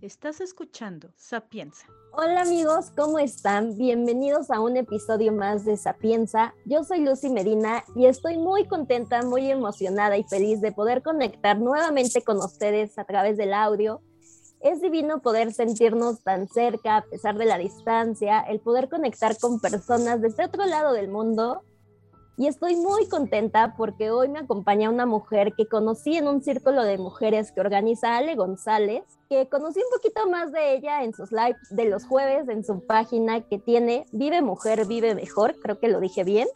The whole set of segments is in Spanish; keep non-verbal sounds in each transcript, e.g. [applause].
Estás escuchando Sapienza. Hola amigos, ¿cómo están? Bienvenidos a un episodio más de Sapienza. Yo soy Lucy Medina y estoy muy contenta, muy emocionada y feliz de poder conectar nuevamente con ustedes a través del audio. Es divino poder sentirnos tan cerca a pesar de la distancia, el poder conectar con personas desde otro lado del mundo y estoy muy contenta porque hoy me acompaña una mujer que conocí en un círculo de mujeres que organiza Ale González, que conocí un poquito más de ella en sus lives de los jueves en su página que tiene Vive Mujer, Vive Mejor, creo que lo dije bien.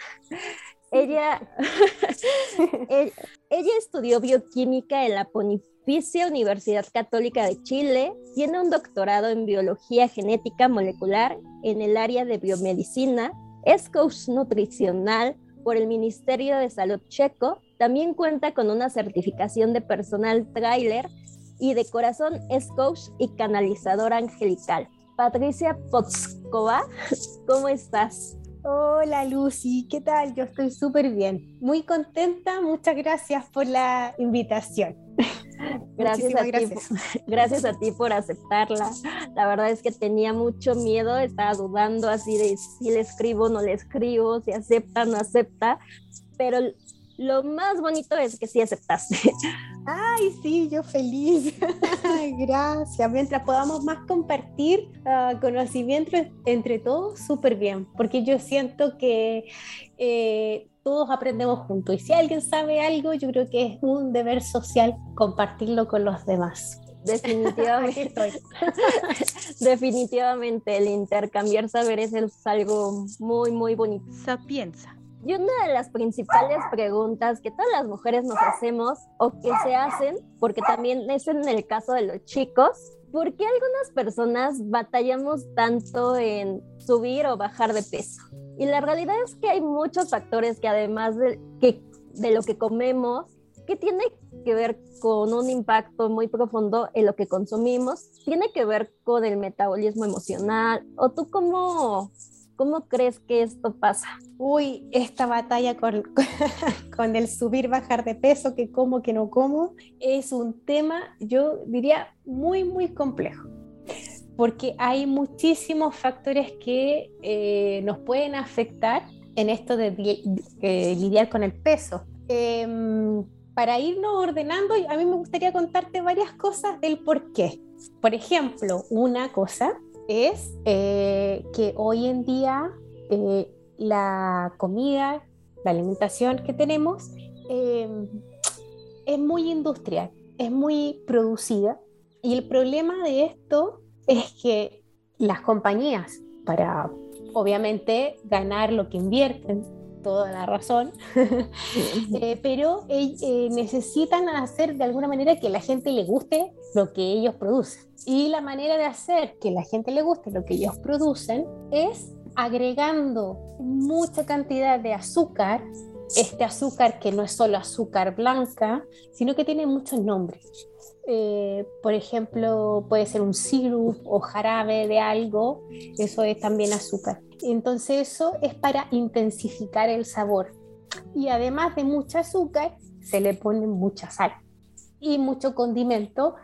Ella, [laughs] ella estudió bioquímica en la Pontificia Universidad Católica de Chile, tiene un doctorado en biología genética molecular en el área de biomedicina, es coach nutricional, por el Ministerio de Salud checo. También cuenta con una certificación de personal trailer y de corazón es coach y canalizadora angelical. Patricia Potskova, [laughs] ¿cómo estás? Hola Lucy, ¿qué tal? Yo estoy súper bien, muy contenta, muchas gracias por la invitación. Gracias a, Ti, [laughs] gracias a ti por aceptarla. La verdad es que tenía mucho miedo, estaba dudando así de si le escribo o no le escribo, si acepta o no acepta, pero lo más bonito es que sí aceptaste. [laughs] Ay, sí, yo feliz. [laughs] Gracias. Mientras podamos más compartir uh, conocimiento entre todos, súper bien, porque yo siento que eh, todos aprendemos juntos. Y si alguien sabe algo, yo creo que es un deber social compartirlo con los demás. Definitivamente. [laughs] Definitivamente el intercambiar saberes es algo muy, muy bonito. Sapienza. Y una de las principales preguntas que todas las mujeres nos hacemos o que se hacen, porque también es en el caso de los chicos, ¿por qué algunas personas batallamos tanto en subir o bajar de peso? Y la realidad es que hay muchos factores que además de, que, de lo que comemos, que tiene que ver con un impacto muy profundo en lo que consumimos, tiene que ver con el metabolismo emocional. ¿O tú cómo, cómo crees que esto pasa? Uy, esta batalla [laughs] con, el subir, bajar de peso, que como, que no como, es un tema, yo diría, muy, muy complejo porque hay muchísimos factores que eh, nos pueden afectar en esto de lidiar con el peso. Em, para irnos ordenando, a mí me gustaría contarte varias cosas del por qué. Por ejemplo, una cosa es eh, que hoy en día eh, la comida, la alimentación que tenemos em, es muy industrial, es muy producida. Y el problema de esto es que las compañías, para obviamente ganar lo que invierten, toda la razón, [laughs] eh, pero eh, necesitan hacer de alguna manera que la gente le guste lo que ellos producen. Y la manera de hacer que la gente le guste lo que ellos producen es agregando mucha cantidad de azúcar, este azúcar que no es solo azúcar blanca, sino que tiene muchos nombres. Eh, por ejemplo, puede ser un sirup o jarabe de algo, eso es también azúcar. Entonces eso es para intensificar el sabor. Y además de mucho azúcar, se le pone mucha sal y mucho condimento.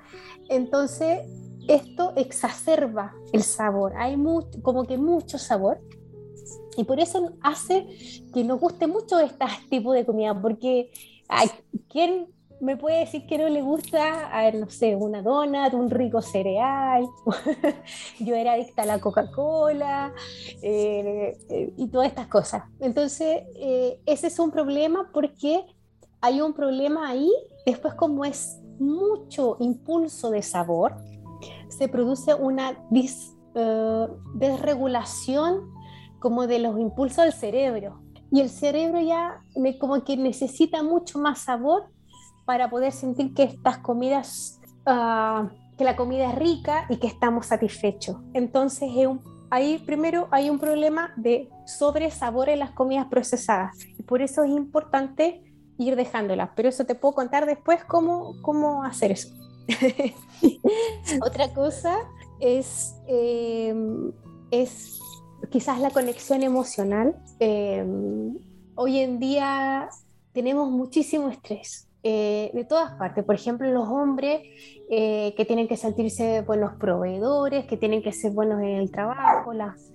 Entonces esto exacerba el sabor. Hay como que mucho sabor. Y por eso hace que nos guste mucho este tipo de comida, porque hay, ¿quién me puede decir que no le gusta, a ver, no sé, una dona, un rico cereal, [laughs] yo era adicta a la Coca-Cola eh, eh, y todas estas cosas. Entonces, eh, ese es un problema porque hay un problema ahí, después como es mucho impulso de sabor, se produce una desregulación como de los impulsos del cerebro. Y el cerebro ya como que necesita mucho más sabor para poder sentir que estas comidas, ah, que la comida es rica y que estamos satisfechos. Entonces, ahí primero hay un problema de sobresabor en las comidas procesadas. Y por eso es importante ir dejándolas. Pero eso te puedo contar después cómo, cómo hacer eso. [laughs] Otra cosa es, em, es quizás la conexión emocional. Em, hoy en día tenemos muchísimo estrés eh, de todas partes. Por ejemplo, los hombres eh, que tienen que sentirse buenos proveedores, que tienen que ser buenos en el trabajo, las,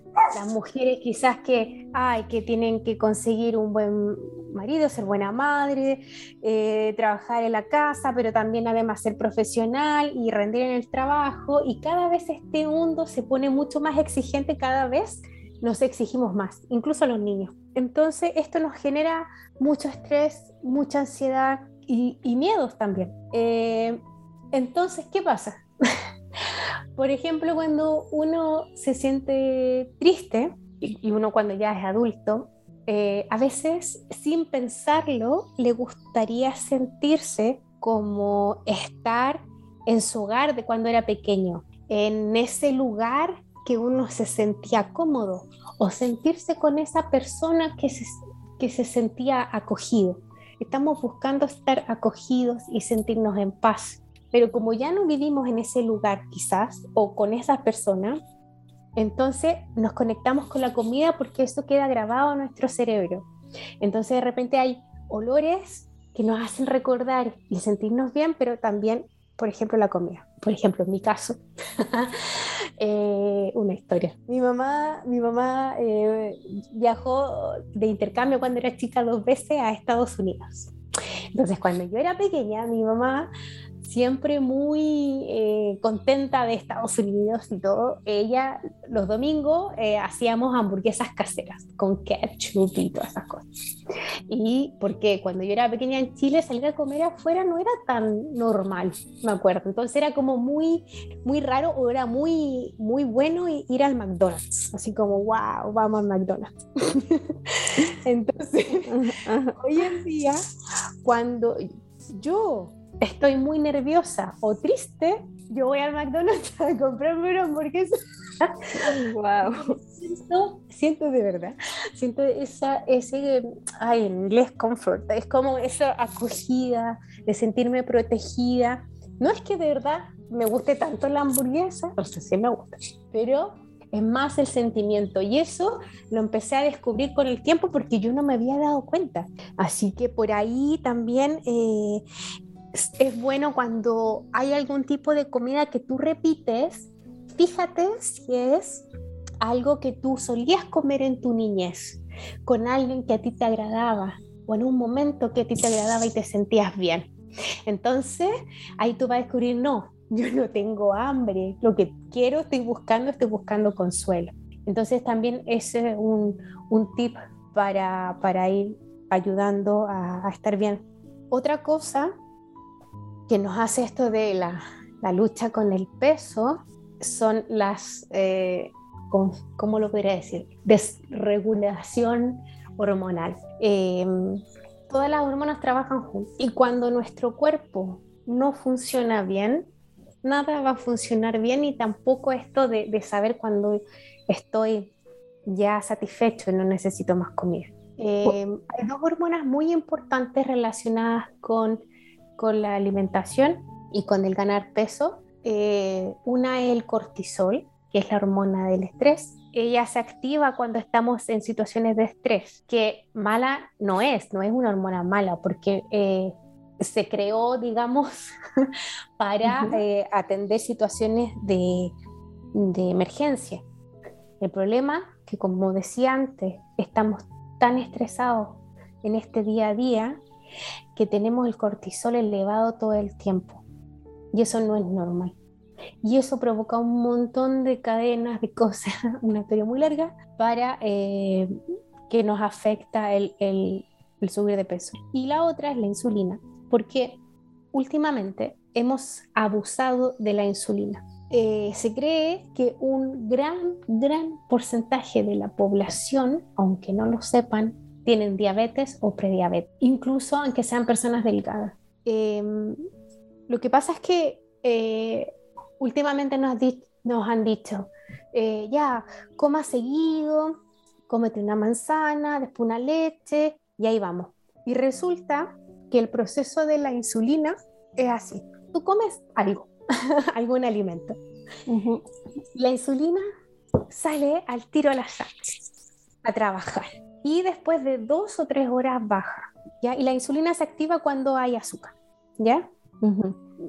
mujeres quizás que, ay, que tienen que conseguir un buen marido, ser buena madre, eh, trabajar en la casa, pero también además ser profesional y rendir en el trabajo. Y cada vez este mundo se pone mucho más exigente, cada vez nos exigimos más, incluso los niños. Entonces esto nos genera mucho estrés, mucha ansiedad, y, miedos también. Eh, entonces, ¿qué pasa? [laughs] Por ejemplo, cuando uno se siente triste, y uno cuando ya es adulto, eh, a veces sin pensarlo le gustaría sentirse como estar en su hogar de cuando era pequeño, en ese lugar que uno se sentía cómodo o sentirse con esa persona que que se sentía acogido. Estamos buscando estar acogidos y sentirnos en paz. Pero como ya no vivimos en ese lugar quizás o con esa persona, entonces nos conectamos con la comida porque eso queda grabado en nuestro cerebro. Entonces de repente hay olores que nos hacen recordar y sentirnos bien, pero también, por ejemplo, la comida. Por ejemplo, en mi caso, [laughs] eh, una historia. Mi mamá, mi mamá eh, viajó de intercambio cuando era chica dos veces a Estados Unidos. Entonces, cuando yo era pequeña, mi mamá siempre muy eh, contenta de Estados Unidos y todo, ella los domingos eh, hacíamos hamburguesas caseras con ketchup y todas esas cosas. Y porque cuando yo era pequeña en Chile, salir a comer afuera no era tan normal, me acuerdo. Entonces era como muy, muy raro o era muy, muy bueno ir al McDonald's. Así como, wow, vamos al McDonald's. [laughs] Entonces, [laughs] hoy en día, cuando yo estoy muy nerviosa o triste, yo voy al McDonald's [laughs] a comprarme una hamburguesa. wow. Siento, siento de verdad, siento esa, ese, ay, en inglés comfort, es como esa acogida, de sentirme protegida. No es que de verdad me guste tanto la hamburguesa, o sea, sí me gusta, pero es más el sentimiento y eso lo empecé a descubrir con el tiempo porque yo no me había dado cuenta. Así que por ahí también eh, es bueno cuando hay algún tipo de comida que tú repites, fíjate si es algo que tú solías comer en tu niñez, con alguien que a ti te agradaba o en un momento que a ti te agradaba y te sentías bien. Entonces, ahí tú vas a descubrir, no, yo no tengo hambre, lo que quiero, estoy buscando, estoy buscando consuelo. Entonces, también es un, tip para, para ir ayudando a estar bien. Otra cosa que nos hace esto de la, la lucha con el peso son las, eh, ¿cómo lo podría decir? Desregulación hormonal. Em, todas las hormonas trabajan juntas y cuando nuestro cuerpo no funciona bien, nada va a funcionar bien y tampoco esto de, de saber cuando estoy ya satisfecho y no necesito más comida. Em, hay dos hormonas muy importantes relacionadas con con la alimentación y con el ganar peso. Eh, una es el cortisol, que es la hormona del estrés. Ella se activa cuando estamos en situaciones de estrés, que mala no es, no es una hormona mala, porque eh, se creó, [laughs] digamos, para eh, atender situaciones de, de emergencia. El problema que, como decía antes, estamos tan estresados en este día a día que tenemos el cortisol elevado todo el tiempo. Y eso no es normal. Y eso provoca un montón de cadenas de cosas, [laughs] una historia muy larga, para eh, que nos afecta el, el, subir de peso. Y la otra es la insulina, porque últimamente hemos abusado de la insulina. Eh, se cree que un gran, gran porcentaje de la población, aunque no lo sepan, tienen diabetes o prediabetes, incluso aunque sean personas delgadas. Em, lo que pasa es que eh, últimamente nos, nos, han dicho, eh, ya, coma seguido, cómete una manzana, después una leche, y ahí vamos. Y resulta que el proceso de la insulina es así. Tú comes algo, [laughs] algún alimento. La insulina sale al tiro a la sangre a trabajar y después de dos o tres horas baja. ¿ya? Y la insulina se activa cuando hay azúcar, ¿ya?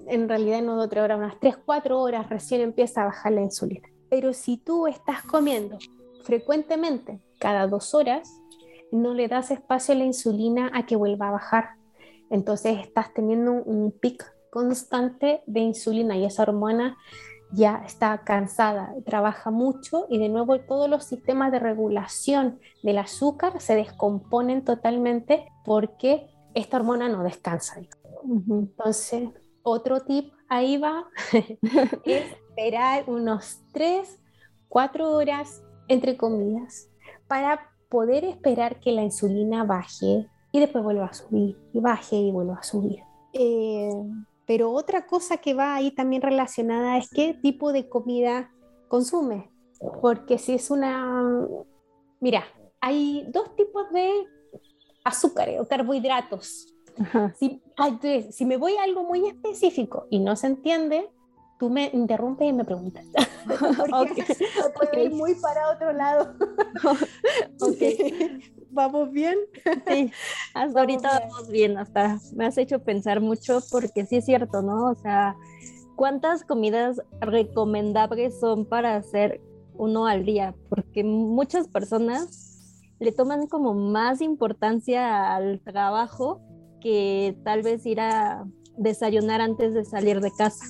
En realidad en dos o tres horas, unas 3, 4 horas recién empieza a bajar la insulina. Pero si tú estás comiendo frecuentemente, cada dos horas, no le das espacio a la insulina a que vuelva a bajar. Entonces estás teniendo un pic constante de insulina y esa hormona ya está cansada, trabaja mucho y de nuevo todos los sistemas de regulación del azúcar se descomponen totalmente porque esta hormona no descansa. Entonces, otro tip ahí va, [laughs] es esperar unos 3, 4 horas entre comidas para poder esperar que la insulina baje y después vuelva a subir y baje y vuelva a subir. Eh, pero otra cosa que va ahí también relacionada es qué tipo de comida consume. Porque si es una... Mira, hay dos tipos de azúcares o carbohidratos. Si, si, me voy a algo muy específico y no se entiende, tú me interrumpes y me preguntas. [laughs] [laughs] Porque okay. [laughs] muy para otro lado. [laughs] okay. ¿Vamos bien? Sí, hasta ahorita vamos bien, hasta me has hecho pensar mucho porque sí es cierto, ¿no? O sea, ¿cuántas comidas recomendables son para hacer uno al día? Porque muchas personas le toman como más importancia al trabajo que tal vez ir a desayunar antes de salir de casa,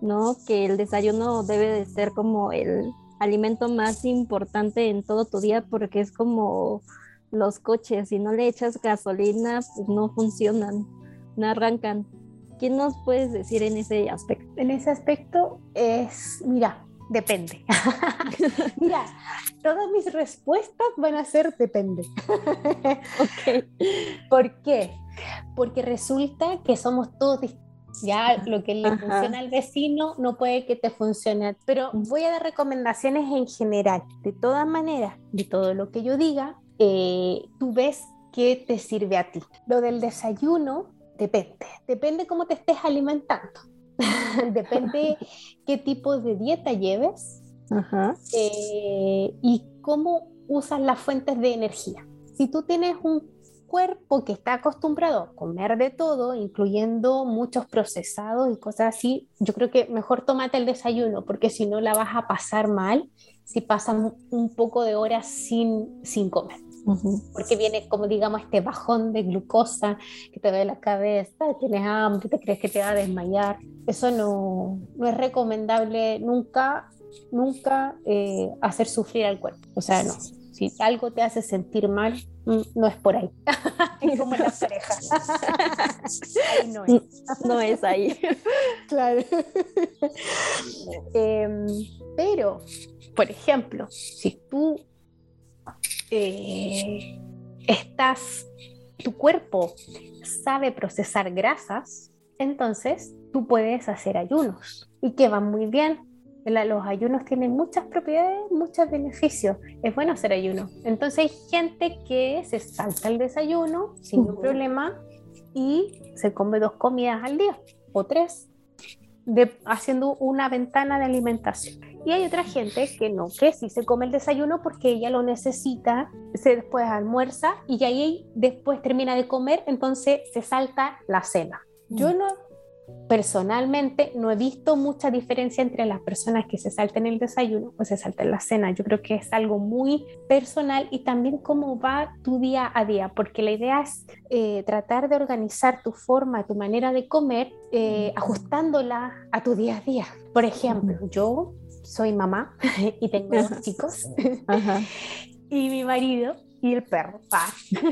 ¿no? Que el desayuno debe de ser como el alimento más importante en todo tu día porque es como los coches, si no le echas gasolina, pues no funcionan, no arrancan. ¿Qué nos puedes decir en ese aspecto? En ese aspecto es, mira, depende. [laughs] mira, todas mis respuestas van a ser depende. ok. [laughs] ¿Por qué? Porque resulta que somos todos distintos. Ya lo que le funciona al vecino no puede que te funcione. Pero voy a dar recomendaciones en general. De todas maneras, de todo lo que yo diga, eh, tú ves qué te sirve a ti. Lo del desayuno depende, depende cómo te estés alimentando, [laughs] depende [laughs] qué tipo de dieta lleves eh, y cómo usas las fuentes de energía. Si tú tienes un cuerpo que está acostumbrado a comer de todo, incluyendo muchos procesados y cosas así, yo creo que mejor tómate el desayuno, porque si no la vas a pasar mal si pasas un poco de horas sin, sin comer porque viene como digamos este bajón de glucosa que te ve la cabeza, tienes hambre, te crees que te va a desmayar. Eso no, no es recomendable nunca, nunca eh, hacer sufrir al cuerpo. O sea, no. Si algo te hace sentir mal, mm, no es por ahí. [laughs] como en las parejas. ahí no es. No es ahí. [laughs] claro. Em, pero, por ejemplo, si tú eh, estás, tu cuerpo sabe procesar grasas, entonces tú puedes hacer ayunos y que van muy bien. Los ayunos tienen muchas propiedades, muchos beneficios. Es bueno hacer ayuno. Entonces hay gente que se salta el desayuno sin ningún problema y se come dos comidas al día o tres, haciendo una ventana de alimentación. Y hay otra gente que no, que sí se come el desayuno porque ella lo necesita, se después almuerza y ahí después termina de comer, entonces se salta la cena. Yo mm. no, personalmente, no he visto mucha diferencia entre las personas que se salten el desayuno o se salten la cena. Yo creo que es algo muy personal y también cómo va tu día a día, porque la idea es eh, tratar de organizar tu forma, tu manera de comer, eh, ajustándola a tu día a día. Por ejemplo, yo soy mamá [laughs] y tengo dos [laughs] chicos. [laughs] y mi marido y el perro. Ah, [laughs]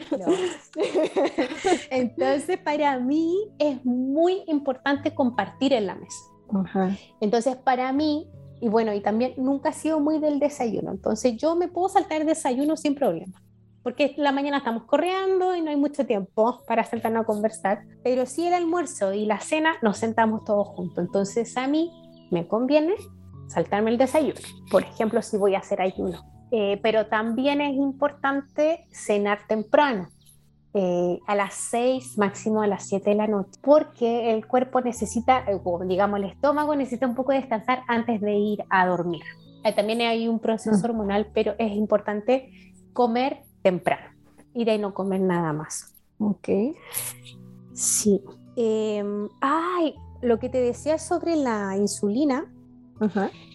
Entonces, para mí es muy importante compartir en la mesa. Entonces, para mí, y bueno, y también nunca he sido muy del desayuno. Entonces, yo me puedo saltar el desayuno sin problema. Porque la mañana estamos corriendo y no hay mucho tiempo para sentarnos a conversar. Pero si el almuerzo y la cena nos sentamos todos juntos. Entonces, a mí me conviene saltarme el desayuno, por ejemplo, si voy a hacer ayuno. Eh, pero también es importante cenar temprano, eh, a las 6, máximo a las 7 de la noche, porque el cuerpo necesita, eh, digamos, el estómago necesita un poco de descansar antes de ir a dormir. también hay un proceso mm. hormonal, pero es importante comer temprano y de no comer nada más. Ok. Sí. Em, ay, lo que te decía sobre la insulina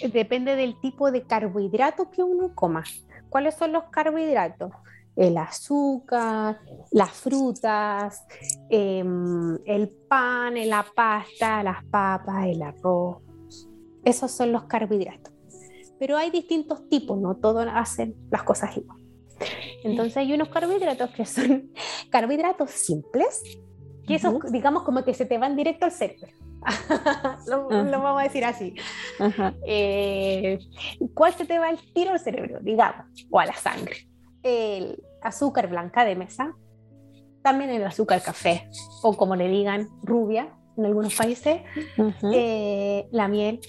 Eh, depende del tipo de carbohidratos que uno coma. ¿Cuáles son los carbohidratos? El azúcar, las frutas, em, el pan, la pasta, las papas, el arroz. Esos son los carbohidratos. Pero hay distintos tipos, no todos hacen las cosas igual. Entonces hay unos carbohidratos que son [laughs] carbohidratos simples, que esos, Ujú. digamos, como que se te van directo al cerebro. [laughs] lo, vamos a decir así. Eh, ¿Cuál se te va el tiro al cerebro, digamos, o a la sangre? El azúcar blanca de mesa, también el azúcar café, o como le digan, rubia en algunos países, eh, la miel,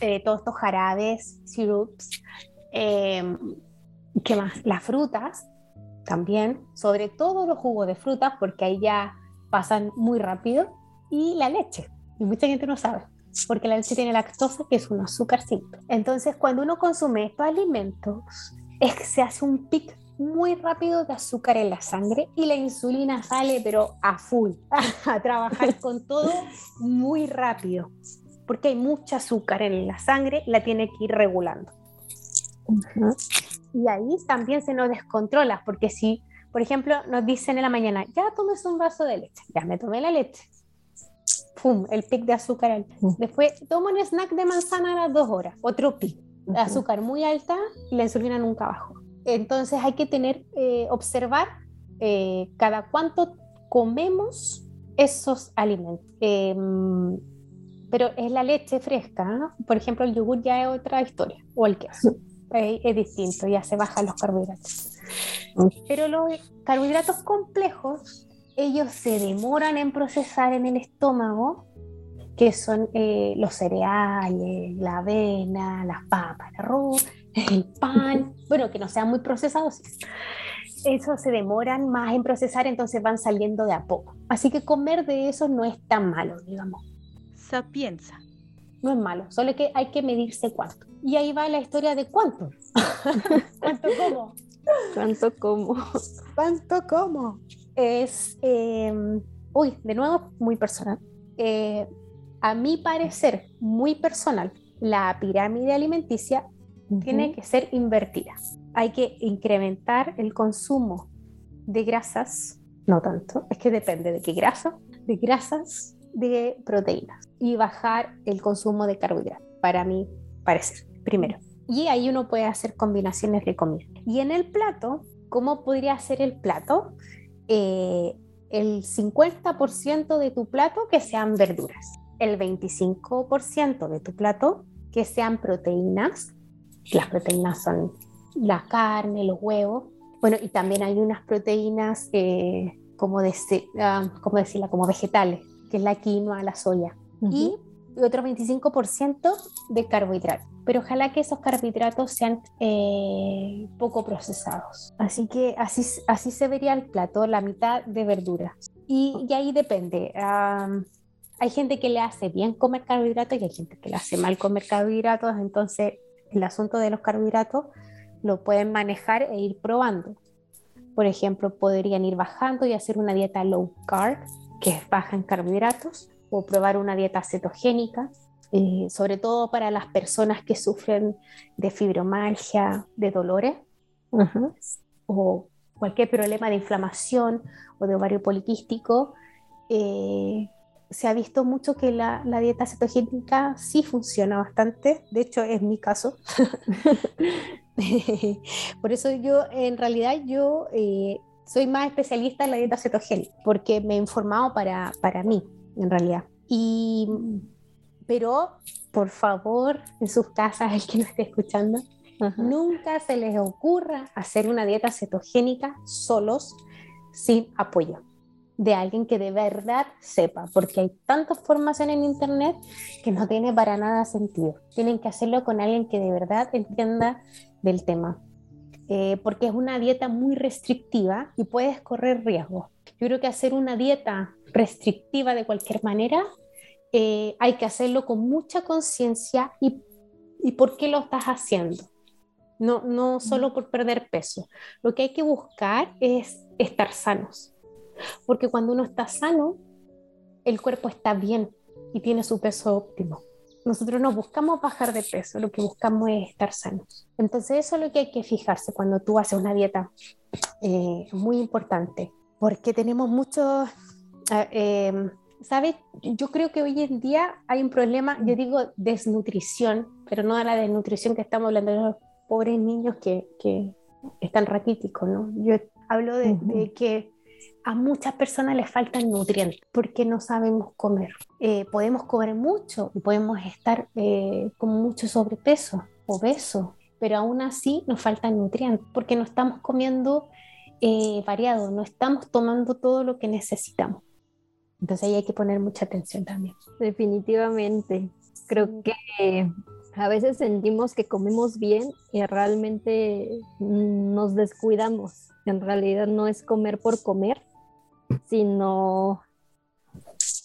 eh, todos estos jarabes, syrups, eh, ¿qué más? Las frutas también, sobre todo los jugos de frutas, porque ahí ya pasan muy rápido, y la leche, y mucha gente no sabe, porque la leche tiene lactosa, que es un azúcar simple. Entonces, cuando uno consume estos alimentos, es que se hace un pic muy rápido de azúcar en la sangre y la insulina sale pero a full, [laughs] a trabajar con todo muy rápido, porque hay mucha azúcar en la sangre, la tiene que ir regulando. Y ahí también se nos descontrola, porque si, por ejemplo, nos dicen en la mañana, ya tomes un vaso de leche, ya me tomé la leche, ¡pum! El pic de azúcar. Después tomo un snack de manzana a las dos horas, otro pic. Ajá. Azúcar muy alta y la insulina nunca bajó. Entonces hay que tener, eh, observar eh, cada cuánto comemos esos alimentos. Em, pero es la leche fresca, ¿no? por ejemplo, el yogur ya es otra historia, o el queso. Eh, es distinto, ya se bajan los carbohidratos. Pero los carbohidratos complejos, ellos se demoran en procesar en el estómago, que son eh, los cereales, la avena, las papas, el arroz, [laughs] el pan, [laughs] bueno, que no sean muy procesados. sí. Eso se demoran más en procesar, entonces van saliendo de a poco. Así que comer de eso no es tan malo, digamos. Sapienza. No es malo, solo que hay que medirse cuánto. Y ahí va la historia de cuánto. [laughs] ¿Cuánto como? ¿Cuánto como? ¿Cuánto como? Es, eh, uy, de nuevo, muy personal. Eh, a mi parecer, muy personal, la pirámide alimenticia tiene que ser invertida. Hay que incrementar el consumo de grasas, no tanto, es que depende de qué grasa, de grasas, de proteínas y bajar el consumo de carbohidratos, para mi parecer, primero. Y ahí uno puede hacer combinaciones de comida. Y en el plato, ¿cómo podría ser el plato? Eh, el 50% de tu plato que sean verduras, el 25% de tu plato que sean proteínas. Las proteínas son la carne, los huevos. Bueno, y también hay unas proteínas, eh, como, de, ah, ¿cómo decirla? como vegetales, que es la quinoa, la soya. Y otro 25% de carbohidratos. Pero ojalá que esos carbohidratos sean eh, poco procesados. Así que así, así se vería el plato, la mitad de verduras. Y, y ahí depende. Um, hay gente que le hace bien comer carbohidratos y hay gente que le hace mal comer carbohidratos. Entonces, el asunto de los carbohidratos lo pueden manejar e ir probando. Por ejemplo, podrían ir bajando y hacer una dieta low carb, que es baja en carbohidratos, o probar una dieta cetogénica, eh, sobre todo para las personas que sufren de fibromialgia, de dolores, Uh -huh. o cualquier problema de inflamación o de ovario poliquístico. Eh, se ha visto mucho que la, la, dieta cetogénica sí funciona bastante, de hecho es mi caso. [laughs] Por eso yo, en realidad, yo eh, soy más especialista en la dieta cetogénica, porque me he informado para, para mí, en realidad. Y, pero, por favor, en sus casas, [laughs] el que no esté escuchando, nunca se les ocurra hacer una dieta cetogénica solos, sin apoyo de alguien que de verdad sepa, porque hay tantas formaciones en internet que no tiene para nada sentido. Tienen que hacerlo con alguien que de verdad entienda del tema, eh, porque es una dieta muy restrictiva y puedes correr riesgos. Yo creo que hacer una dieta restrictiva de cualquier manera, eh, hay que hacerlo con mucha conciencia y, y por qué lo estás haciendo. No, no solo por perder peso. Lo que hay que buscar es estar sanos porque cuando uno está sano, el cuerpo está bien y tiene su peso óptimo. Nosotros no buscamos bajar de peso, lo que buscamos es estar sanos. Entonces eso es lo que hay que fijarse cuando tú haces una dieta eh, muy importante, porque tenemos muchos, eh, ¿sabes? Yo creo que hoy en día hay un problema, yo digo desnutrición, pero no a la desnutrición que estamos hablando de los pobres niños que, que están raquíticos, ¿no? Yo hablo de, de que a muchas personas les faltan nutrientes porque no sabemos comer. Eh, podemos comer mucho y podemos estar eh, con mucho sobrepeso, obeso, pero aún así nos faltan nutrientes porque no estamos comiendo eh, variado, no estamos tomando todo lo que necesitamos. Entonces ahí hay que poner mucha atención también. Definitivamente. Creo que a veces sentimos que comemos bien y realmente nos descuidamos. En realidad no es comer por comer, sino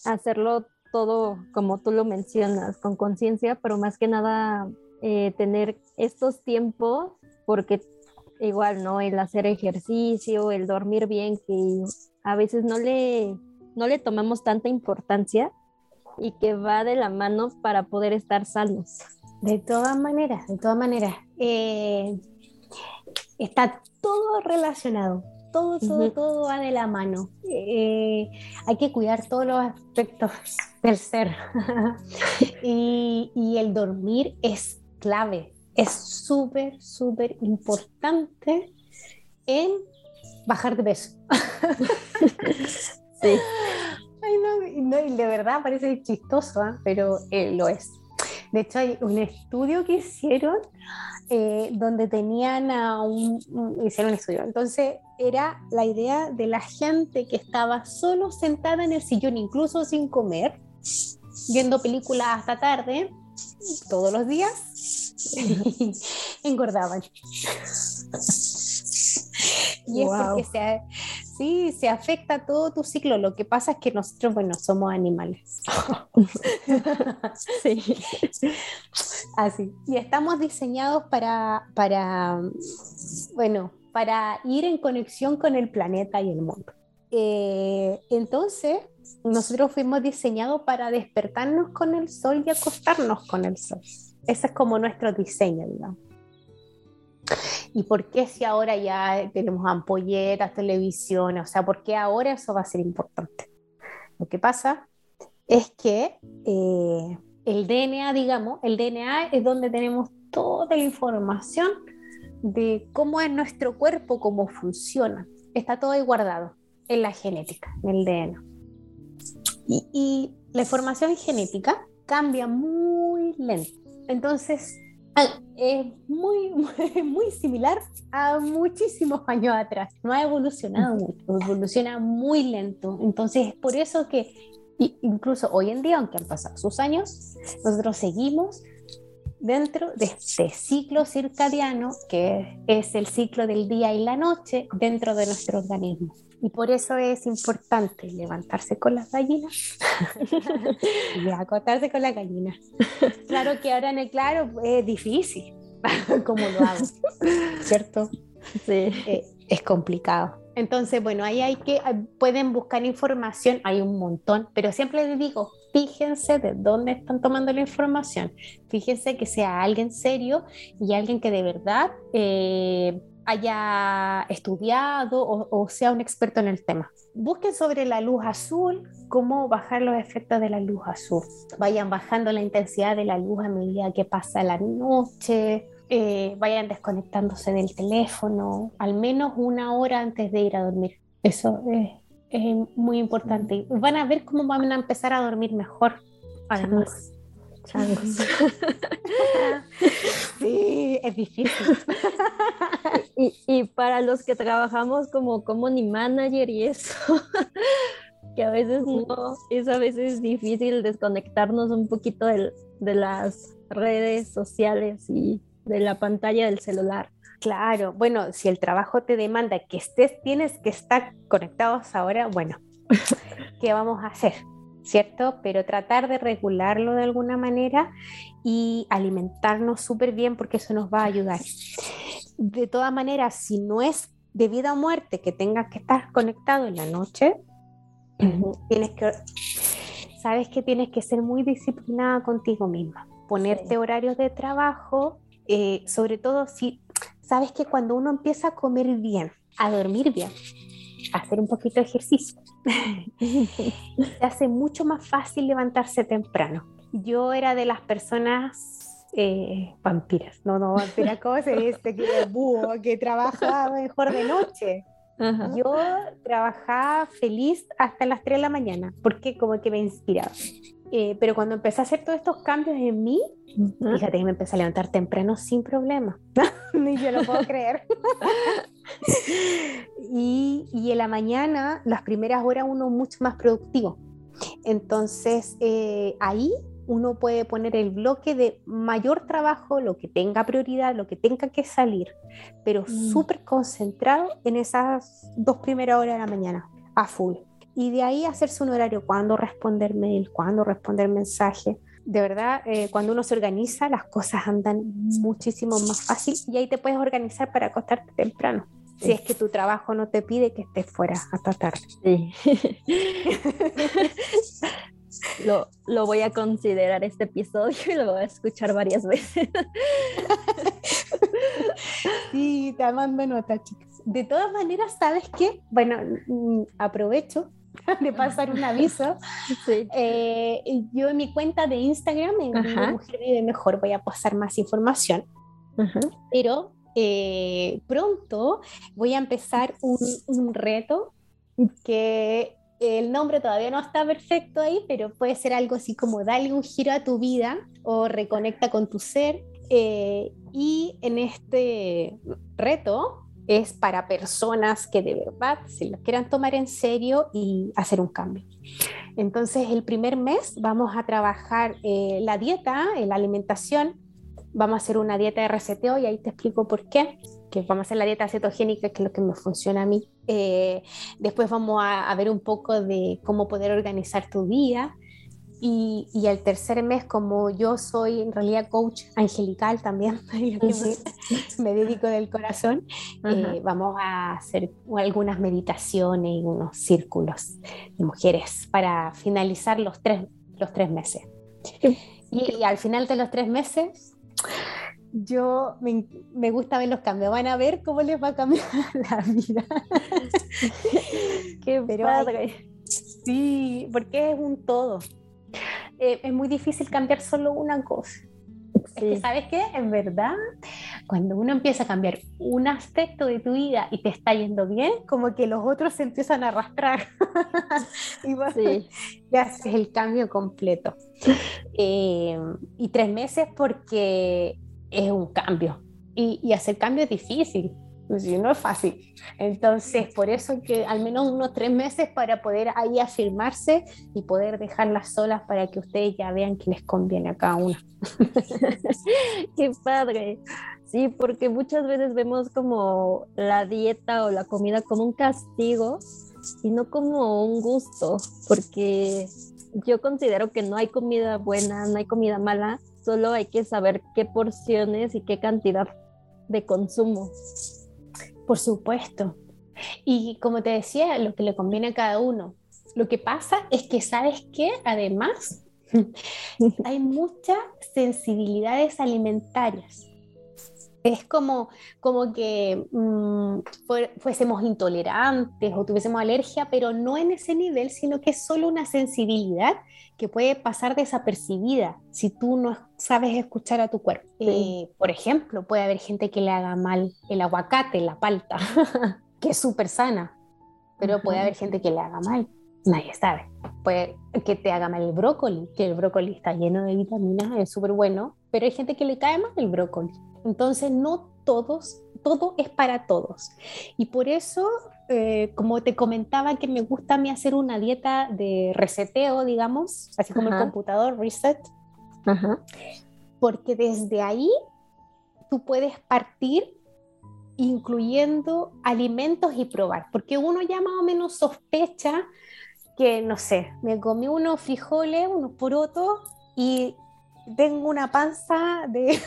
hacerlo todo como tú lo mencionas, con conciencia, pero más que nada eh, tener estos tiempos, porque igual, ¿no? El hacer ejercicio, el dormir bien, que a veces no le, no le tomamos tanta importancia y que va de la mano para poder estar sanos. De todas maneras, de todas maneras, eh, está todo relacionado todo, todo, todo va de la mano. Eh, hay que cuidar todos los aspectos del ser. [laughs] y, y, el dormir es clave, es súper, súper importante en bajar de peso. [laughs] sí. Ay, no, no, y de verdad parece chistoso, ¿eh? pero eh, lo es. De hecho, hay un estudio que hicieron eh, donde tenían a un, hicieron un estudio. Entonces era la idea de la gente que estaba solo sentada en el sillón, incluso sin comer, viendo películas hasta tarde, todos los días, [laughs] engordaban. Y es porque se, sí, se afecta todo tu ciclo. Lo que pasa es que nosotros, bueno, somos animales. sí. [laughs] Así. Y estamos diseñados para, para, bueno, para ir en conexión con el planeta y el mundo. Eh, entonces, nosotros fuimos diseñados para despertarnos con el sol y acostarnos con el sol. Ese es como nuestro diseño, digamos. ¿Y por qué si ahora ya tenemos ampolletas, televisión? O sea, ¿por qué ahora eso va a ser importante? Lo que pasa es que eh, el DNA, digamos, el DNA es donde tenemos toda la información de cómo es nuestro cuerpo, cómo funciona. Está todo ahí guardado en la genética, en el DNA. Y, y la información genética cambia muy lento. Entonces, es muy, [laughs] muy, similar a muchísimos [laughs] años atrás. No ha evolucionado mucho, evoluciona muy lento. Entonces, es por eso que incluso hoy en día, aunque han pasado sus años, nosotros seguimos dentro de este ciclo circadiano, que es el ciclo del día y la noche, dentro de nuestro organismo. Y por eso es importante levantarse con las gallinas [laughs] y acotarse con las gallinas. [laughs] Claro que ahora en el claro es difícil, [laughs] como lo hago, ¿cierto? Sí. Eh, es complicado. Entonces, bueno, ahí hay que, pueden buscar información, hay un montón, pero siempre les digo, fíjense de dónde están tomando la información, fíjense que sea alguien serio y alguien que de verdad eh, haya estudiado o, sea un experto en el tema. Busquen sobre la luz azul, cómo bajar los efectos de la luz azul. Vayan bajando la intensidad de la luz a medida que pasa la noche, eh, vayan desconectándose del teléfono al menos una hora antes de ir a dormir. Eso es, muy importante. Van a ver cómo van a empezar a dormir mejor. Además. [laughs] sí, es difícil. [laughs] y, y, para los que trabajamos como community manager y eso, [laughs] que a veces no, es a veces difícil desconectarnos un poquito de, de las redes sociales y de la pantalla del celular. Claro, bueno, si el trabajo te demanda que estés, tienes que estar conectados ahora, bueno, [laughs] ¿qué vamos a hacer? ¿Cierto? Pero tratar de regularlo de alguna manera y alimentarnos súper bien porque eso nos va a ayudar. De todas maneras, si no es de vida o muerte que tengas que estar conectado en la noche, [clears throat] tienes que, sabes que tienes que ser muy disciplinada contigo misma, ponerte horarios de trabajo, eh, sobre todo si sabes que cuando uno empieza a comer bien, a dormir bien, hacer un poquito de ejercicio, [laughs] se hace mucho más fácil levantarse temprano. Yo era de las personas eh, vampiras, no, no, vampira, ¿cómo se dice? Que búho, que trabajaba mejor de noche. Yo trabajaba feliz hasta las 3 de la mañana, porque como que me inspiraba. Eh, pero cuando empecé a hacer todos estos cambios en mí, fíjate que me empecé a levantar temprano sin problema. [laughs] Ni yo lo puedo [laughs] creer. y, y, en la mañana, las primeras horas, uno mucho más productivo. Entonces, eh, ahí uno puede poner el bloque de mayor trabajo, lo que tenga prioridad, lo que tenga que salir, pero mm. súper concentrado en esas dos primeras horas de la mañana, a full. Y de ahí hacerse un horario, cuándo responder mail, cuándo responder mensaje. De verdad, eh, cuando uno se organiza, las cosas andan muchísimo más fácil y ahí te puedes organizar para acostarte temprano. Si es que tu trabajo no te pide que estés fuera hasta tarde. Sí. [laughs] [laughs] lo, lo, voy a considerar este episodio y lo voy a escuchar varias veces. [laughs] sí, te mando nota, chicas. De todas maneras, ¿sabes qué? Bueno, mm, aprovecho de pasar un aviso. [laughs] Eh, yo en mi cuenta de Instagram, en Mujer Vive Mejor, voy a pasar más información. Pero eh, pronto voy a empezar un, un, reto que el nombre todavía no está perfecto ahí, pero puede ser algo así como dale un giro a tu vida o reconecta con tu ser. Eh, y en este reto es para personas que de verdad se lo quieran tomar en serio y hacer un cambio. Entonces, el primer mes vamos a trabajar eh, la dieta, eh, la alimentación. Vamos a hacer una dieta de reseteo y ahí te explico por qué. Que vamos a hacer la dieta cetogénica, que es lo que me funciona a mí. Eh, después vamos a, a, ver un poco de cómo poder organizar tu día. Y, y, el tercer mes, como yo soy en realidad coach angelical también, [laughs] me, dedico del corazón, eh, vamos a hacer algunas meditaciones y unos círculos de mujeres para finalizar los tres, los tres meses. Y, al final de los tres meses, yo me, me, gusta ver los cambios. Van a ver cómo les va a cambiar [laughs] la vida. Qué Pero padre. sí, porque es un todo. Eh, es muy difícil cambiar solo una cosa. Es que, ¿sabes qué? En verdad, cuando uno empieza a cambiar un aspecto de tu vida y te está yendo bien, como que los otros se empiezan a arrastrar. [laughs] y vos ya haces el cambio completo. Eh, y tres meses porque es un cambio. Y, y hacer cambio es difícil pues no es fácil. Entonces, por eso que al menos unos tres meses para poder ahí afirmarse y poder dejarlas solas para que ustedes ya vean que les conviene a cada una. [laughs] Qué padre. Sí, porque muchas veces vemos como la dieta o la comida como un castigo y no como un gusto, porque yo considero que no hay comida buena, no hay comida mala, solo hay que saber qué porciones y qué cantidad de consumo. Por supuesto. Y como te decía, lo que le conviene a cada uno. Lo que pasa es que, ¿sabes qué? Además, [laughs] hay muchas sensibilidades alimentarias. Es como, como que mm, fuésemos intolerantes o tuviésemos alergia, pero no en ese nivel, sino que es solo una sensibilidad que puede pasar desapercibida si tú no sabes escuchar a tu cuerpo. Eh, por ejemplo, puede haber gente que le haga mal el aguacate, la palta, [laughs] que es súper sana, pero puede haber gente que le haga mal. Nadie sabe. Puede que te haga mal el brócoli, que el brócoli está lleno de vitaminas, es súper bueno, pero hay gente que le cae mal el brócoli. Entonces, no todos, todo es para todos. Y por eso eh, como te comentaba, que me gusta a mí hacer una dieta de reseteo, digamos, así como el computador, reset, porque desde ahí tú puedes partir incluyendo alimentos y probar, porque uno ya más o menos sospecha que, no sé, me comí unos frijoles, unos porotos y tengo una panza de,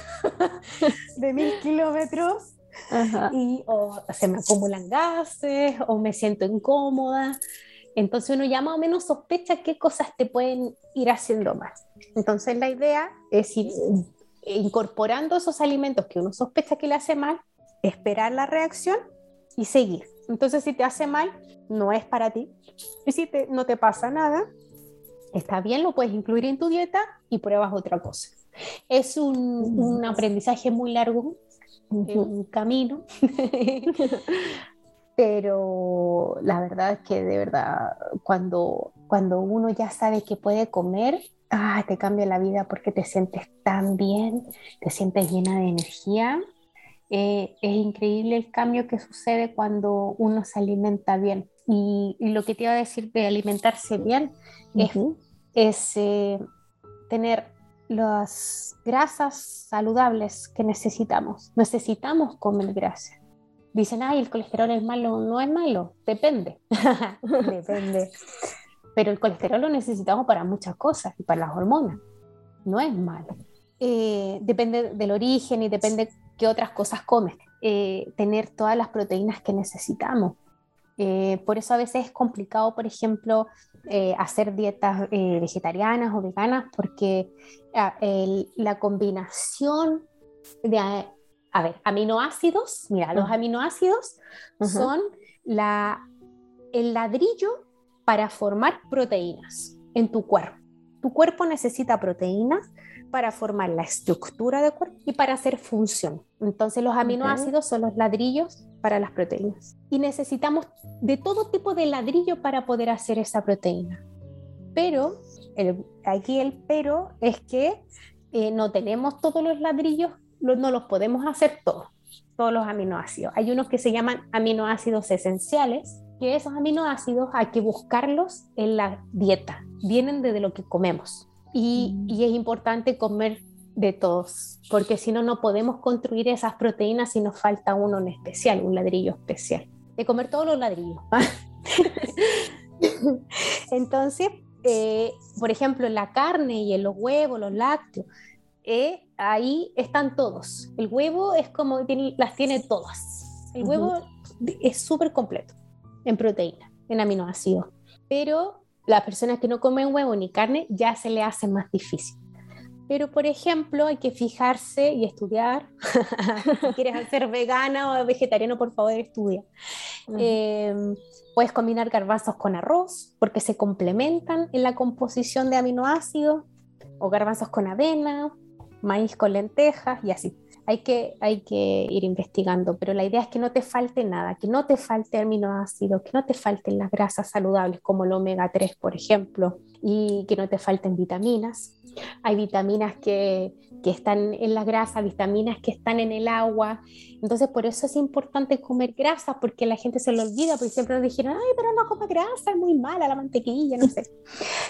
[laughs] de mil kilómetros y o se me acumulan gases o me siento incómoda. Entonces uno ya más o menos sospecha qué cosas te pueden ir haciendo más. Entonces la idea es ir incorporando esos alimentos que uno sospecha que le hace mal, esperar la reacción y seguir. Entonces si te hace mal, no es para ti. Y si te, no te pasa nada, está bien, lo puedes incluir en tu dieta y pruebas otra cosa. Es un, un aprendizaje muy largo, un camino, [laughs] pero la verdad es que de verdad cuando, cuando uno ya sabe que puede comer, ah, te cambia la vida porque te sientes tan bien, te sientes llena de energía. Eh, es increíble el cambio que sucede cuando uno se alimenta bien. Y, lo que te iba a decir de alimentarse bien es, eh, tener las grasas saludables que necesitamos. Necesitamos comer grasa. Dicen, ay, el colesterol es malo. No es malo, depende. [laughs] depende. Pero el colesterol lo necesitamos para muchas cosas y para las hormonas. No es malo. Eh, depende del origen y depende qué otras cosas comes. Eh, tener todas las proteínas que necesitamos. Eh, por eso a veces es complicado, por ejemplo, eh, hacer dietas eh, vegetarianas o veganas, porque ah, la combinación de, a ver, aminoácidos, mira, los aminoácidos son la, el ladrillo para formar proteínas en tu cuerpo. Tu cuerpo necesita proteínas para formar la estructura del cuerpo y para hacer función. Entonces los aminoácidos son los ladrillos para las proteínas. Y necesitamos de todo tipo de ladrillo para poder hacer esa proteína. Pero, aquí el pero es que eh, no tenemos todos los ladrillos, no los podemos hacer todos, todos los aminoácidos. Hay unos que se llaman aminoácidos esenciales, que esos aminoácidos hay que buscarlos en la dieta, vienen de lo que comemos. Y, mm. y es importante comer de todos, porque si no, no podemos construir esas proteínas si nos falta uno en especial, un ladrillo especial. De comer todos los ladrillos. [laughs] Entonces, eh, por ejemplo, la carne y en los huevos, los lácteos, eh, ahí están todos. El huevo es como las tiene todas. El huevo es súper completo en proteína, en aminoácidos. Pero las personas que no comen huevo ni carne ya se le hace más difícil. Pero, por ejemplo, hay que fijarse y estudiar. [laughs] si quieres ser vegana o vegetariano, por favor, estudia. Em, puedes combinar garbanzos con arroz porque se complementan en la composición de aminoácidos, o garbanzos con avena, maíz con lentejas y así. Hay que, hay que ir investigando, pero la idea es que no te falte nada, que no te falte aminoácidos, que no te falten las grasas saludables como el omega 3, por ejemplo, y que no te falten vitaminas hay vitaminas que, que están en la grasa, vitaminas que están en el agua. Entonces, por eso es importante comer grasa, porque la gente se lo olvida, porque siempre nos dijeron, ay, pero no come grasa, es muy mala la mantequilla, no sé.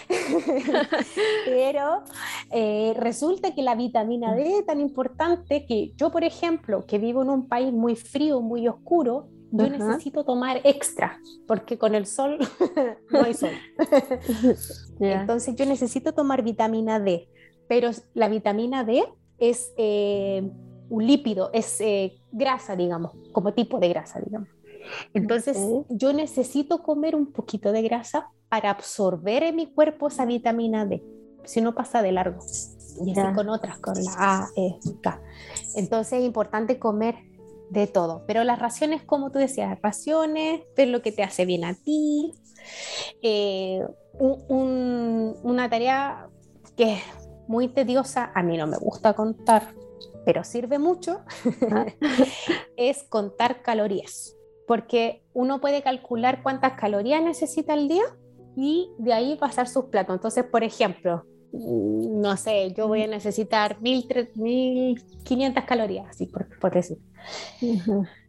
[laughs] pero eh, resulta que la vitamina D es tan importante que yo, por ejemplo, que vivo en un país muy frío, muy oscuro, yo necesito tomar extra, porque con el sol [laughs] no hay sol. [laughs] Entonces yo necesito tomar vitamina D, pero la vitamina D es eh, un lípido, es eh, grasa, digamos, como tipo de grasa, digamos. Entonces yo necesito comer un poquito de grasa para absorber en mi cuerpo esa vitamina D, si no pasa de largo. Y así con otras, con la A, E, K. Entonces es importante comer de todo. Pero las raciones, como tú decías, raciones, ver lo que te hace bien a ti. Eh, una tarea que es muy tediosa, a mí no me gusta contar, pero sirve mucho, [laughs] es contar calorías. Porque uno puede calcular cuántas calorías necesita al día y de ahí pasar sus platos. Entonces, por ejemplo, Mm, no sé, yo voy a necesitar 1500 calorías, así por decir.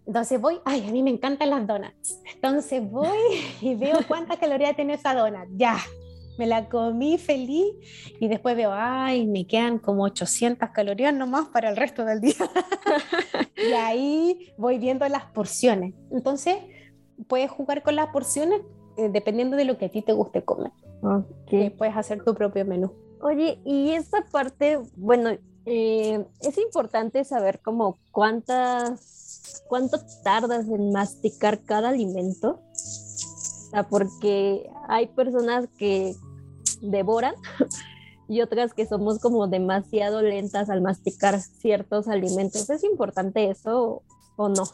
Entonces voy, ay, a mí me encantan las donuts. Entonces voy [laughs] y veo cuántas calorías tiene esa donut. Ya, me la comí feliz y después veo, ay, me quedan como 800 calorías nomás para el resto del día. [laughs] y ahí voy viendo las porciones. Entonces, puedes jugar con las porciones eh, dependiendo de lo que a ti te guste comer. Okay. puedes hacer tu propio menú. Oye, y esta parte, bueno, eh, es importante saber como cuántas cuánto tardas en masticar cada alimento. O sea, porque hay personas que devoran [laughs] y otras que somos como demasiado lentas al masticar ciertos alimentos. ¿Es importante eso o no? [laughs]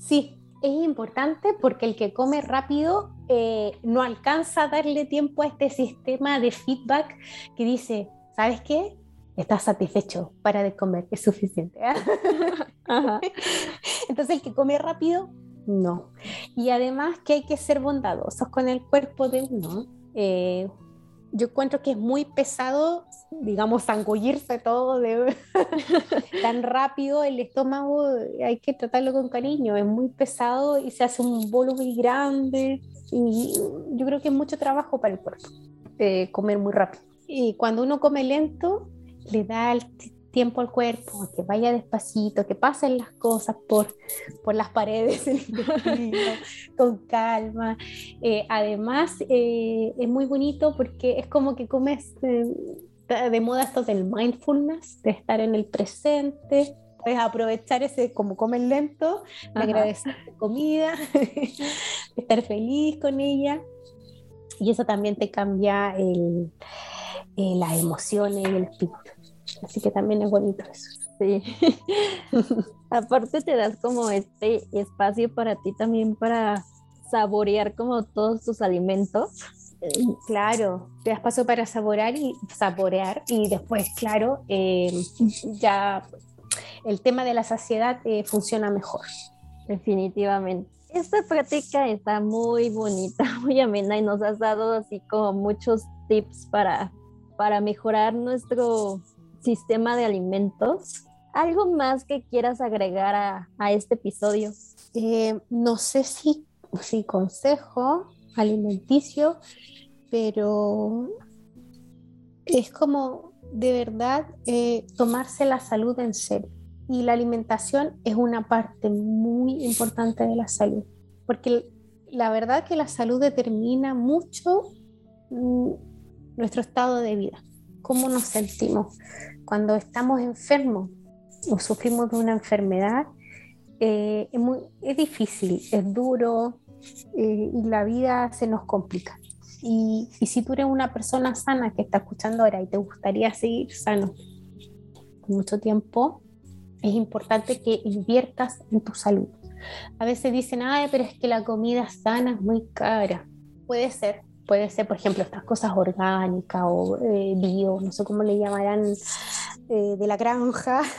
Sí, es importante porque el que come rápido eh, no alcanza a darle tiempo a este sistema de feedback que dice, ¿sabes qué? Estás satisfecho, para de comer, es suficiente. [laughs] [laughs] Entonces el que come rápido, no. Y además que hay que ser bondadosos con el cuerpo de uno. Eh, yo encuentro que es muy pesado, digamos, zangullirse todo de [laughs] tan rápido, el estómago hay que tratarlo con cariño, es muy pesado y se hace un bolo muy grande y yo creo que es mucho trabajo para el cuerpo, eh, comer muy rápido. Y cuando uno come lento, le da el tiempo al cuerpo, que vaya despacito, que pasen las cosas por, por las paredes [laughs] con calma. Eh, además, eh, es muy bonito porque es como que comes eh, de moda esto del mindfulness, de estar en el presente. Puedes aprovechar ese como comer lento, de agradecer la comida, de [laughs] estar feliz con ella. Y eso también te cambia el, las emociones y el espíritu. Así que también es bonito eso. Sí. [laughs] Aparte te das como este espacio para ti también para saborear como todos tus alimentos. Claro, te das paso para saborear y saborear y después, claro, eh, ya el tema de la saciedad eh, funciona mejor. Definitivamente. Esta práctica está muy bonita, [laughs] muy amena y nos has dado así como muchos tips para, para mejorar nuestro sistema de alimentos. ¿Algo más que quieras agregar a, este episodio? Eh, no sé si, si consejo alimenticio, pero es como de verdad eh, tomarse la salud en serio. Y la alimentación es una parte muy importante de la salud, porque la verdad que la salud determina mucho mm, nuestro estado de vida, cómo nos sentimos cuando estamos enfermos o sufrimos de una enfermedad, eh, es, muy, es difícil, es duro eh, y la vida se nos complica. Y, y, si tú eres una persona sana que está escuchando ahora y te gustaría seguir sano mucho tiempo, es importante que inviertas en tu salud. A veces dicen, ay, pero es que la comida sana es muy cara. Puede ser, puede ser, por ejemplo, estas cosas orgánicas o eh, bio, no sé cómo le llamarán, eh, de la granja. [laughs]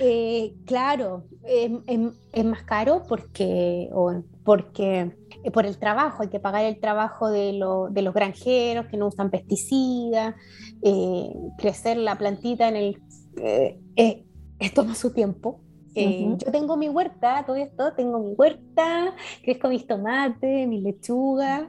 Eh, claro, es más caro porque, o porque por el trabajo, hay que pagar el trabajo de, de los granjeros que no usan pesticidas, crecer la plantita en el... toma su tiempo. Eh, yo tengo mi huerta, todo esto, tengo mi huerta, crezco mis tomates, mi lechuga.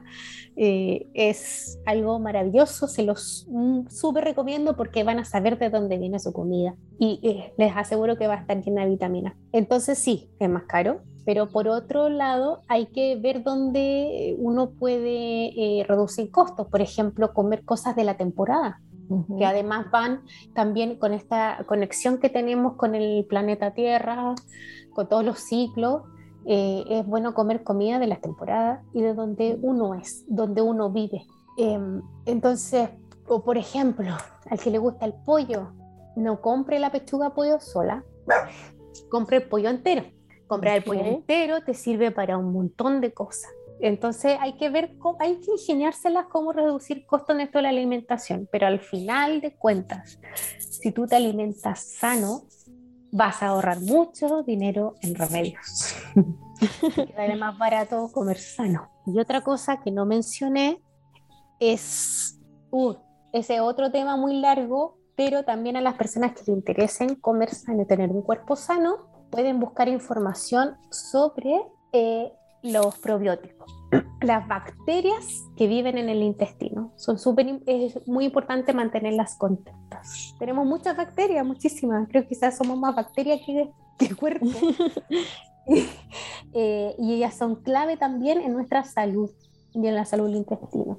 Eh, es algo maravilloso, se los mm, súper recomiendo porque van a saber de dónde viene su comida y eh, les aseguro que va a estar llena de vitaminas. Entonces sí, es más caro, pero por otro lado hay que ver dónde uno puede reducir costos, por ejemplo, comer cosas de la temporada que además van también con esta conexión que tenemos con el planeta Tierra, con todos los ciclos. Eh, es bueno comer comida de las temporadas y de donde uno es, donde uno vive. Em, entonces, o por ejemplo, al que le gusta el pollo, no compre la pechuga pollo sola, compre el pollo entero. Comprar el pollo entero te sirve para un montón de cosas. Entonces hay que ver, cómo, hay que ingeniárselas cómo reducir costos en esto de la alimentación, pero al final de cuentas, si tú te alimentas sano, vas a ahorrar mucho dinero en remedios. [laughs] Queda más barato comer sano. Y otra cosa que no mencioné es uh, ese otro tema muy largo, pero también a las personas que les interesen comer sano y tener un cuerpo sano, pueden buscar información sobre eh, los probióticos. Las bacterias que viven en el intestino son súper, es muy importante mantenerlas contentas. Tenemos muchas bacterias, muchísimas. Creo que quizás somos más bacterias que, que cuerpo. [laughs] Eh, y ellas son clave también en nuestra salud y en la salud del intestino.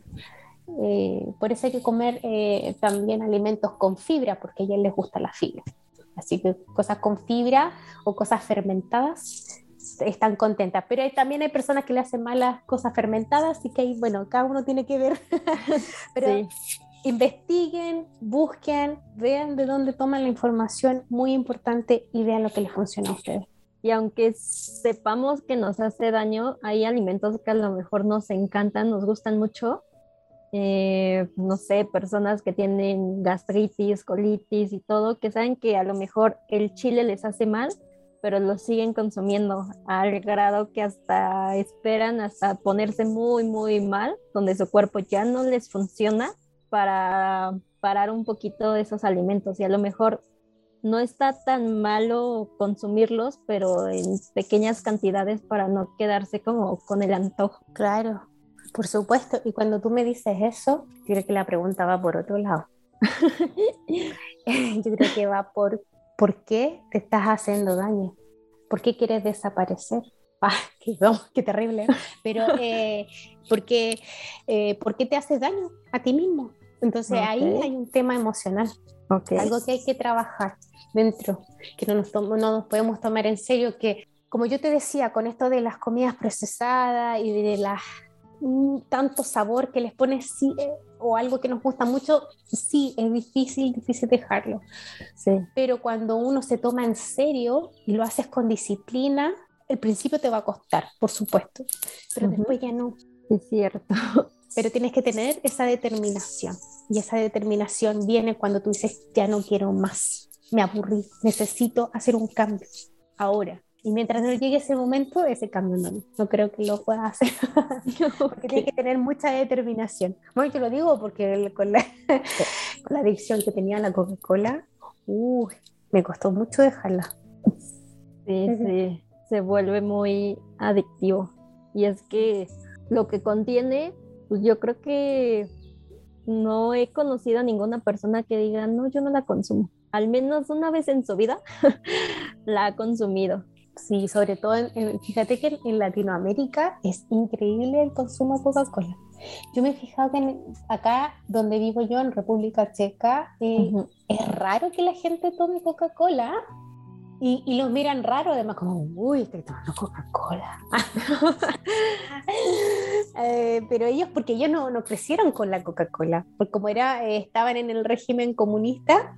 Eh, por eso hay que comer eh, también alimentos con fibra, porque a ellas les gusta la fibra. Así que cosas con fibra o cosas fermentadas están contentas. Pero hay, también hay personas que le hacen malas cosas fermentadas, así que ahí, bueno, cada uno tiene que ver. [laughs] Pero investiguen, busquen, vean de dónde toman la información, muy importante, y vean lo que les funciona a ustedes. Y aunque sepamos que nos hace daño, hay alimentos que a lo mejor nos encantan, nos gustan mucho. Eh, no sé, personas que tienen gastritis, colitis y todo, que saben que a lo mejor el chile les hace mal, pero lo siguen consumiendo al grado que hasta esperan hasta ponerse muy, muy mal, donde su cuerpo ya no les funciona para parar un poquito de esos alimentos. Y a lo mejor no está tan malo consumirlos, pero en pequeñas cantidades para no quedarse como con el antojo. Claro, por supuesto. Y cuando tú me dices eso, yo creo que la pregunta va por otro lado. [laughs] [laughs] yo creo que va por ¿por qué te estás haciendo daño? ¿Por qué quieres desaparecer? [laughs] Ah, qué, qué terrible. Pero [laughs] eh, porque, eh, ¿por qué te haces daño a ti mismo? Entonces ahí hay un tema emocional, algo que hay que trabajar dentro, que no nos, no nos podemos tomar en serio, que como yo te decía, con esto de las comidas procesadas y de la mm, tanto sabor que les pones sí, eh, o algo que nos gusta mucho, sí, es difícil, difícil dejarlo. Sí. Pero cuando uno se toma en serio y lo haces con disciplina, el principio te va a costar, por supuesto, pero después ya no. Es cierto. [laughs] Pero tienes que tener esa determinación. Y esa determinación viene cuando tú dices, ya no quiero más me aburrí, necesito hacer un cambio ahora. Y mientras no llegue ese momento, ese cambio no, no creo que lo pueda hacer. [laughs] porque tiene que tener mucha determinación. Bueno, yo lo digo porque con la, [laughs] con la adicción que tenía a la Coca-Cola, me costó mucho dejarla. Sí, sí, se vuelve muy adictivo. Y es que lo que contiene, pues yo creo que no he conocido a ninguna persona que diga, no, yo no la consumo al menos una vez en su vida [laughs] la ha consumido. Sí, sobre todo, fíjate que en Latinoamérica es increíble el consumo de Coca-Cola. Yo me he fijado que acá donde vivo yo, en República Checa, eh, es raro que la gente tome Coca-Cola y, y, los miran raro, además, como, uy, estoy tomando Coca-Cola. [laughs] Eh, pero ellos, porque ellos no, no, crecieron con la Coca-Cola, porque como era, eh, estaban en el régimen comunista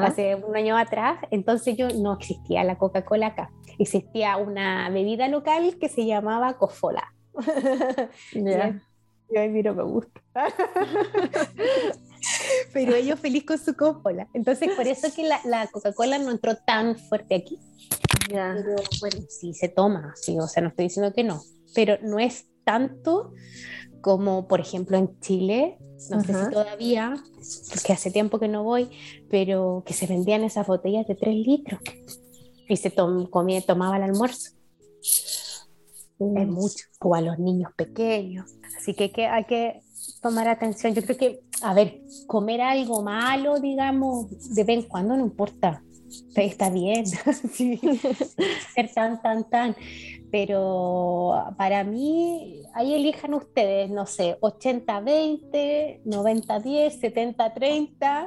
hace un año atrás, entonces yo no existía la Coca-Cola acá. Existía una bebida local que se llamaba Cofola. Yeah. Y a mí no me gusta. [laughs] pero ellos feliz con su Coca-Cola. Entonces, por eso que la, la Coca-Cola no entró tan fuerte aquí. Pero bueno, sí se toma, sí, o sea, no estoy diciendo que no, pero no es tanto como, por ejemplo, en Chile, no sé si todavía, porque hace tiempo que no voy, pero que se vendían esas botellas de 3 litros y se comía, tomaba el almuerzo. Es mucho, o a los niños pequeños. Así que, que hay que tomar atención. Yo creo que, a ver, comer algo malo, digamos, de vez en cuando no importa. Está bien, [laughs] ser tan, tan, tan. Pero para mí, ahí elijan ustedes, no sé, 80-20, 90-10, 70-30,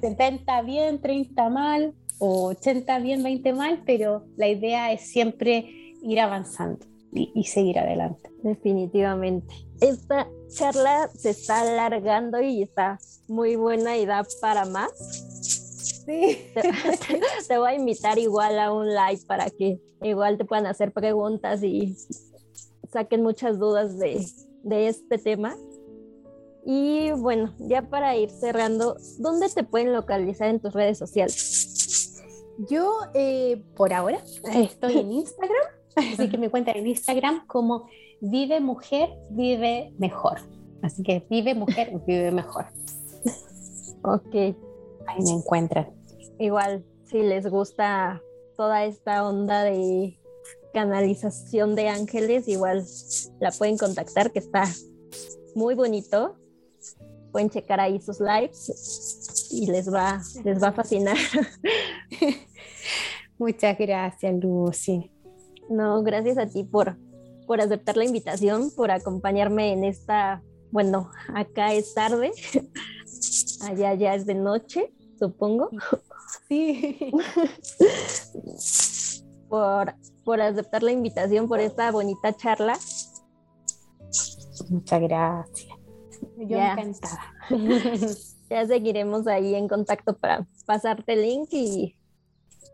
70 bien, 30 mal, o 80 bien, 20 mal, pero la idea es siempre ir avanzando y, seguir adelante. Definitivamente. Esta charla se está alargando y está muy buena y da para más. Sí. [laughs] Te, voy a invitar igual a un live para que igual te puedan hacer preguntas y saquen muchas dudas de, de este tema. Y bueno, ya para ir cerrando, ¿dónde te pueden localizar en tus redes sociales? Yo, eh, por ahora, estoy en Instagram Así que me cuentan en Instagram como Vive Mujer, Vive Mejor. Así que Vive Mujer, [laughs] Vive Mejor. Ok. Ahí me encuentran. Igual, si les gusta toda esta onda de canalización de ángeles, igual la pueden contactar, que está muy bonito. Pueden checar ahí sus lives y les va, les va a fascinar. [laughs] Muchas gracias, Lucy. No, gracias a ti por, por aceptar la invitación, por acompañarme en esta, bueno, acá es tarde, [laughs] allá ya es de noche, supongo. Sí. [laughs] por, por aceptar la invitación, por esta bonita charla. Muchas gracias. Yo Ya. encantada. [laughs] Ya seguiremos ahí en contacto para pasarte el link y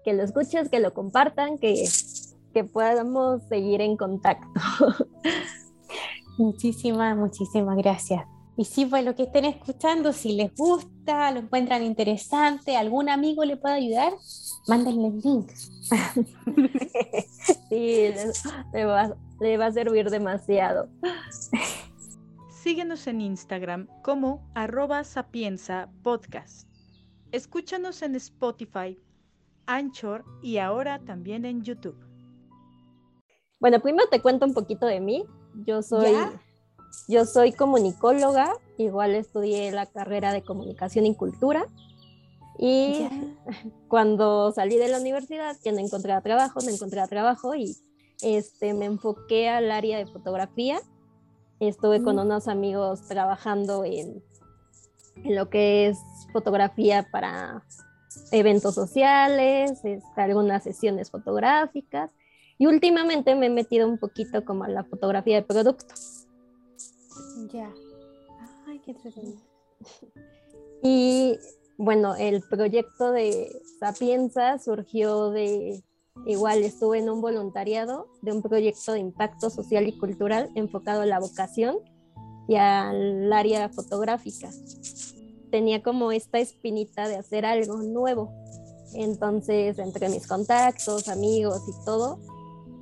que lo escuches, que lo compartan, que, que podamos seguir en contacto. [laughs] Muchísimas, muchísimas gracias. Y sí, pues lo que estén escuchando, si les gusta, lo encuentran interesante, algún amigo le puede ayudar, mándenle el link. [laughs] Sí, le, le va, le va a servir demasiado. Síguenos en Instagram como arroba sapienza podcast. Escúchanos en Spotify, Anchor y ahora también en YouTube. Bueno, primero te cuento un poquito de mí. Yo soy, ¿Ya? yo soy comunicóloga, igual estudié la carrera de comunicación y cultura. Y Ya. [laughs] cuando salí de la universidad, que no encontraba trabajo, no encontraba trabajo y este, me enfoqué al área de fotografía. Estuve con Mm. unos amigos trabajando en, en lo que es fotografía para eventos sociales, este, algunas sesiones fotográficas y últimamente me he metido un poquito como a la fotografía de producto. Ya. Ay, qué entretenido. Y bueno, el proyecto de Sapienza surgió de, igual estuve en un voluntariado de un proyecto de impacto social y cultural enfocado a la vocación y al área fotográfica. Tenía como esta espinita de hacer algo nuevo. Entonces, entre mis contactos, amigos y todo,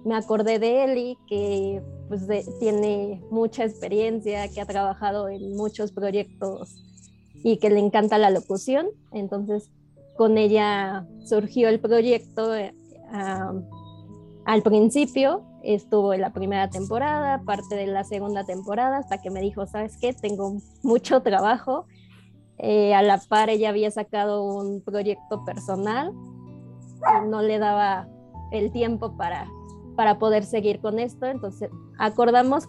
me acordé de Eli, que pues tiene mucha experiencia, que ha trabajado en muchos proyectos y que le encanta la locución. Entonces, con ella surgió el proyecto. eh, al principio estuvo en la primera temporada, parte de la segunda temporada, hasta que me dijo, ¿sabes qué? Tengo mucho trabajo. Eh, a la par ella había sacado un proyecto personal y no le daba el tiempo para, para poder seguir con esto. Entonces acordamos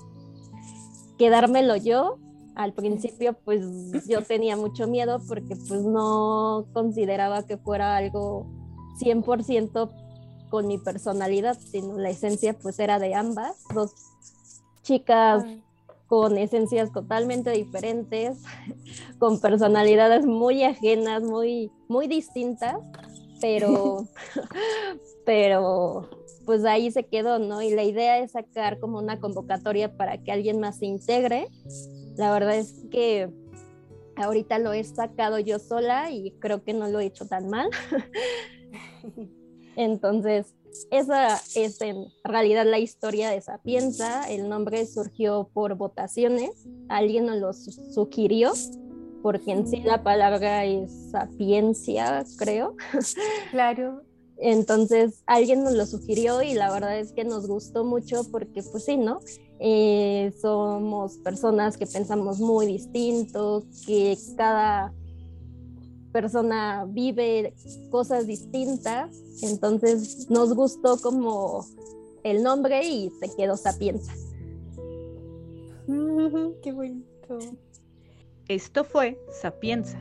quedármelo yo al principio pues yo tenía mucho miedo porque pues no consideraba que fuera algo 100% con mi personalidad, sino la esencia pues era de ambas, dos chicas con esencias totalmente diferentes, [laughs] con personalidades muy ajenas, muy, muy distintas, pero, [laughs] [laughs] pero pues ahí se quedó, ¿no? Y la idea es sacar como una convocatoria para que alguien más se integre. La verdad es que ahorita lo he sacado yo sola y creo que no lo he hecho tan mal. Entonces, esa es en realidad la historia de Sapienza. El nombre surgió por votaciones. Alguien nos lo su- sugirió, porque en sí la palabra es sapiencia, creo. [laughs] Claro. Entonces, alguien nos lo sugirió y la verdad es que nos gustó mucho porque, pues sí, ¿no? Eh, somos personas que pensamos muy distinto, que cada persona vive cosas distintas, entonces nos gustó como el nombre y se quedó Sapienza. Qué bonito. Esto fue Sapienza.